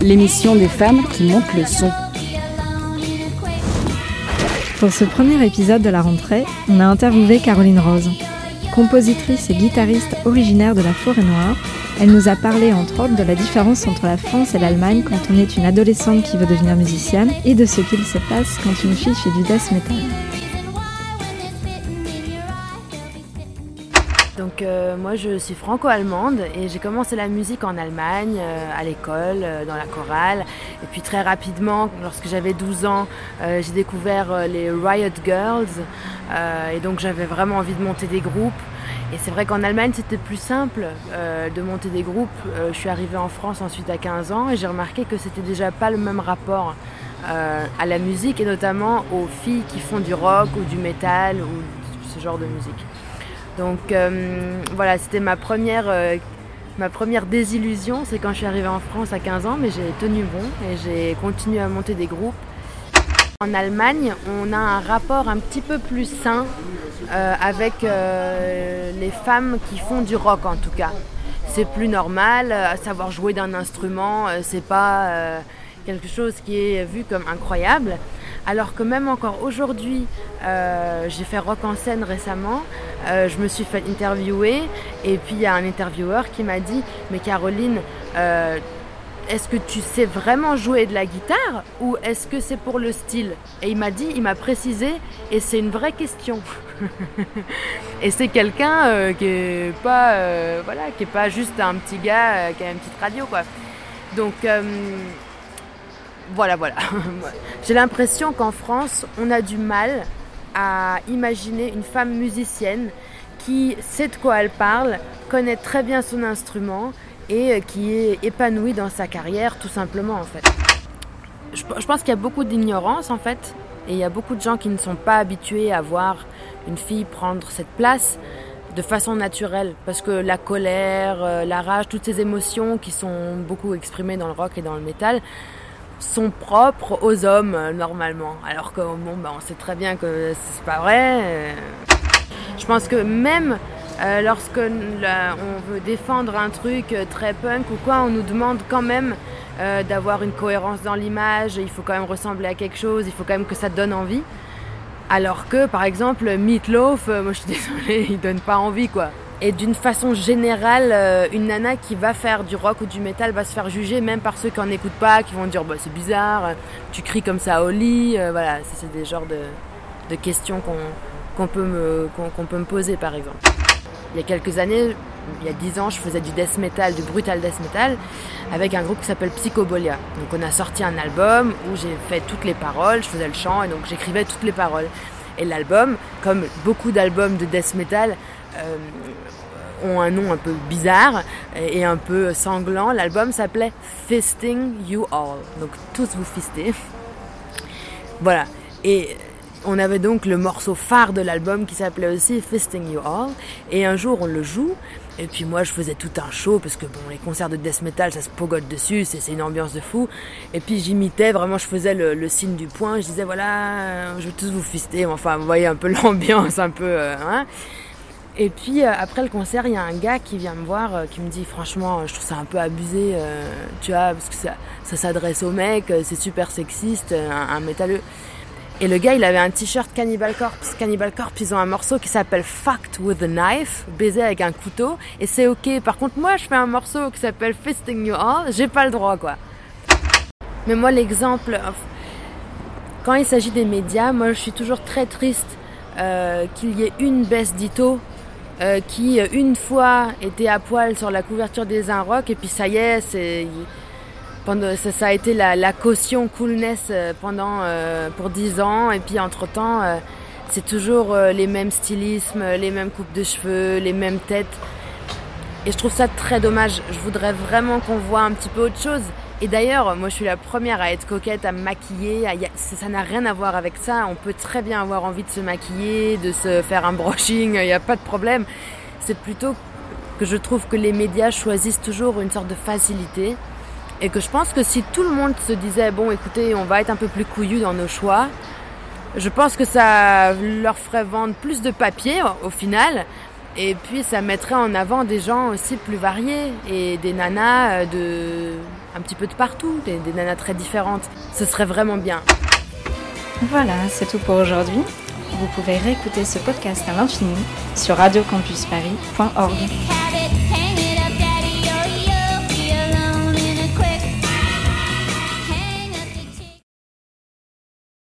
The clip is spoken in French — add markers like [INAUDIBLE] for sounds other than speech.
L'émission des femmes qui montent le son. Pour ce premier épisode de la rentrée, on a interviewé Caroline Rose. Compositrice et guitariste originaire de la Forêt Noire, elle nous a parlé entre autres de la différence entre la France et l'Allemagne quand on est une adolescente qui veut devenir musicienne et de ce qu'il se passe quand une fille fait du death metal. Donc euh, moi je suis franco-allemande et j'ai commencé la musique en Allemagne, euh, à l'école, euh, dans la chorale. Et puis très rapidement, lorsque j'avais 12 ans, j'ai découvert les Riot Girls. et donc j'avais vraiment envie de monter des groupes. Et c'est vrai qu'en Allemagne c'était plus simple de monter des groupes. je suis arrivée en France ensuite à 15 ans et j'ai remarqué que c'était déjà pas le même rapport à la musique et notamment aux filles qui font du rock ou du metal ou ce genre de musique. Donc euh, voilà, c'était ma première, euh, ma première désillusion, c'est quand je suis arrivée en France à 15 ans, mais j'ai tenu bon et j'ai continué à monter des groupes. En Allemagne, on a un rapport un petit peu plus sain euh, avec les femmes qui font du rock en tout cas. C'est plus normal, savoir jouer d'un instrument, c'est pas quelque chose qui est vu comme incroyable. Alors que même encore aujourd'hui, euh, j'ai fait rock en scène récemment, euh, je me suis fait interviewer et puis il y a un intervieweur qui m'a dit Mais Caroline, euh, est-ce que tu sais vraiment jouer de la guitare ou est-ce que c'est pour le style? Et il m'a dit, il m'a précisé et c'est une vraie question. [LAUGHS] et c'est quelqu'un qui est pas voilà, pas juste un petit gars qui a une petite radio quoi. Donc voilà, voilà. [LAUGHS] J'ai l'impression qu'en France, on a du mal à imaginer une femme musicienne qui sait de quoi elle parle, connaît très bien son instrument et euh, qui est épanouie dans sa carrière tout simplement en fait. Je, pense qu'il y a beaucoup d'ignorance en fait et il y a beaucoup de gens qui ne sont pas habitués à voir une fille prendre cette place de façon naturelle parce que la colère, euh, la rage, toutes ces émotions qui sont beaucoup exprimées dans le rock et dans le métal, sont propres aux hommes euh, normalement. Alors que bon, bah, on sait très bien que c'est pas vrai. Euh. Je pense que même euh, lorsque on veut défendre un truc très punk ou quoi, on nous demande quand même d'avoir une cohérence dans l'image. Il faut quand même ressembler à quelque chose. Il faut quand même que ça donne envie. Alors que par exemple Meatloaf, moi je suis [LAUGHS] désolée, il donne pas envie quoi. Et d'une façon générale, euh, une nana qui va faire du rock ou du métal va se faire juger même par ceux qui n'en écoutent pas, qui vont dire bah, c'est bizarre, tu cries comme ça au lit. Euh, voilà, c'est des genres de, questions qu'on peut, me, peut me poser par exemple. Il y a quelques années, il y a dix ans, je faisais du death metal, du brutal death metal, avec un groupe qui s'appelle Psychobolia. Donc on a sorti un album où j'ai fait toutes les paroles, je faisais le chant et donc j'écrivais toutes les paroles. Et l'album, comme beaucoup d'albums de death metal, ont un nom un peu bizarre et un peu sanglant. L'album s'appelait Fisting You All. Donc tous vous fistez. voilà. Et on avait donc le morceau phare de l'album qui s'appelait aussi Fisting You All. Et un jour on le joue. Et puis moi je faisais tout un show parce que bon les concerts de death metal ça se pogote dessus, c'est une ambiance de fou. Et puis j'imitais vraiment, je faisais le, signe du poing, je disais voilà, je vais tous vous fister. Enfin vous voyez un peu [LAUGHS] l'ambiance un peu. Euh, hein et puis euh, après le concert, il y a un gars qui vient me voir, euh, qui me dit franchement, je trouve ça un peu abusé, euh, tu vois, parce que ça, ça s'adresse aux mecs, c'est super sexiste, un, un, métalleux. Et le gars, il avait un t-shirt Cannibal Corpse. Cannibal Corpse, ils ont un morceau qui s'appelle Fucked with a Knife, baiser avec un couteau, et c'est ok. Par contre, moi, je fais un morceau qui s'appelle Fisting You All, j'ai pas le droit, quoi. Mais moi, l'exemple, quand il s'agit des médias, moi, je suis toujours très triste qu'il y ait une baisse d'Ito euh, qui euh, une fois était à poil sur la couverture des Rock et puis ça y est, ça, a été la, la caution coolness euh, pendant pour dix ans et puis entre temps c'est toujours les mêmes stylismes, les mêmes coupes de cheveux, les mêmes têtes et je trouve ça très dommage. Je voudrais vraiment qu'on voit un petit peu autre chose. Et d'ailleurs, moi je suis la première à être coquette, à maquiller. ça n'a rien à voir avec ça. On peut très bien avoir envie de se maquiller, de se faire un brushing, il n'y a pas de problème. C'est plutôt que je trouve que les médias choisissent toujours une sorte de facilité. Et que je pense que si tout le monde se disait, bon écoutez, on va être un peu plus couillu dans nos choix, je pense que ça leur ferait vendre plus de papier au final. Et puis ça mettrait en avant des gens aussi plus variés et des nanas euh, de un petit peu de partout, des, des nanas très différentes. Ce serait vraiment bien. Voilà, c'est tout pour aujourd'hui. Vous pouvez réécouter ce podcast à l'infini sur radiocampusparis.org.